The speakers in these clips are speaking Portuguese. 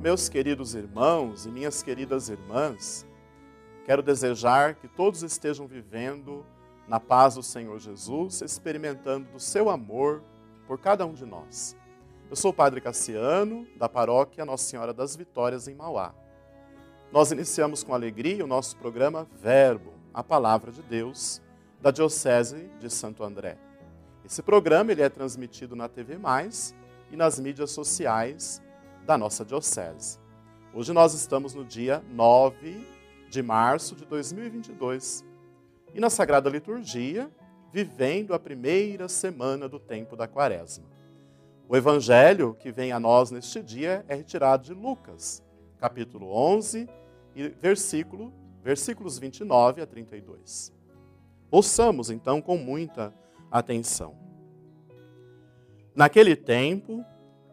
Meus queridos irmãos e minhas queridas irmãs, quero desejar que todos estejam vivendo na paz do Senhor Jesus, experimentando do seu amor por cada um de nós. Eu sou o Padre Cassiano, da paróquia Nossa Senhora das Vitórias, em Mauá. Nós iniciamos com alegria o nosso programa Verbo, a Palavra de Deus, da Diocese de Santo André. Esse programa ele é transmitido na TV Mais e nas mídias sociais da nossa Diocese. Hoje nós estamos no dia 9 de março de 2022 e na Sagrada Liturgia, vivendo a primeira semana do tempo da Quaresma. O evangelho que vem a nós neste dia é retirado de Lucas, capítulo 11, e versículo, versículos 29 a 32. Ouçamos então com muita atenção. Naquele tempo,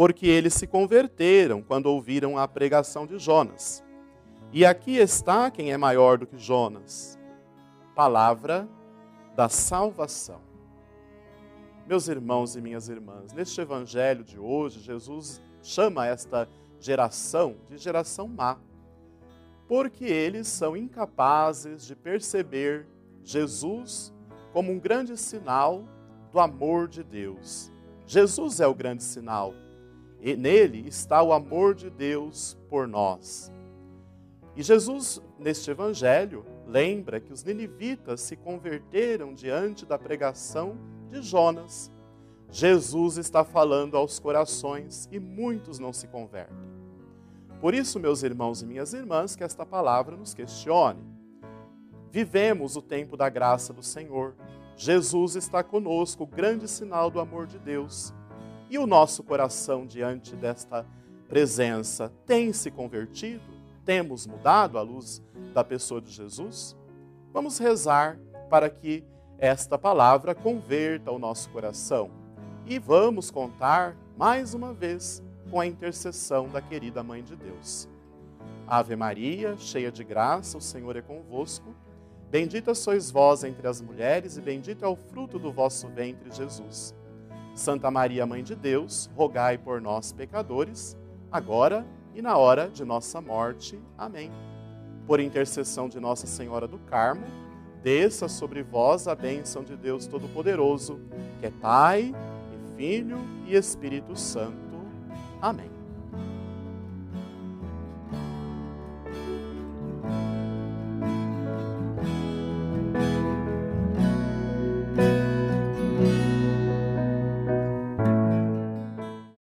porque eles se converteram quando ouviram a pregação de Jonas. E aqui está quem é maior do que Jonas. Palavra da salvação. Meus irmãos e minhas irmãs, neste evangelho de hoje, Jesus chama esta geração de geração má, porque eles são incapazes de perceber Jesus como um grande sinal do amor de Deus. Jesus é o grande sinal, e nele está o amor de Deus por nós. E Jesus, neste evangelho, lembra que os ninivitas se converteram diante da pregação de Jonas. Jesus está falando aos corações e muitos não se convertem. Por isso, meus irmãos e minhas irmãs, que esta palavra nos questione. Vivemos o tempo da graça do Senhor. Jesus está conosco, o grande sinal do amor de Deus. E o nosso coração diante desta presença tem se convertido? Temos mudado à luz da pessoa de Jesus? Vamos rezar para que esta palavra converta o nosso coração. E vamos contar mais uma vez com a intercessão da querida Mãe de Deus. Ave Maria, cheia de graça, o Senhor é convosco. Bendita sois vós entre as mulheres, e bendito é o fruto do vosso ventre, Jesus. Santa Maria, Mãe de Deus, rogai por nós, pecadores, agora e na hora de nossa morte. Amém. Por intercessão de Nossa Senhora do Carmo, desça sobre vós a bênção de Deus Todo-Poderoso, que é Pai, e Filho e Espírito Santo. Amém.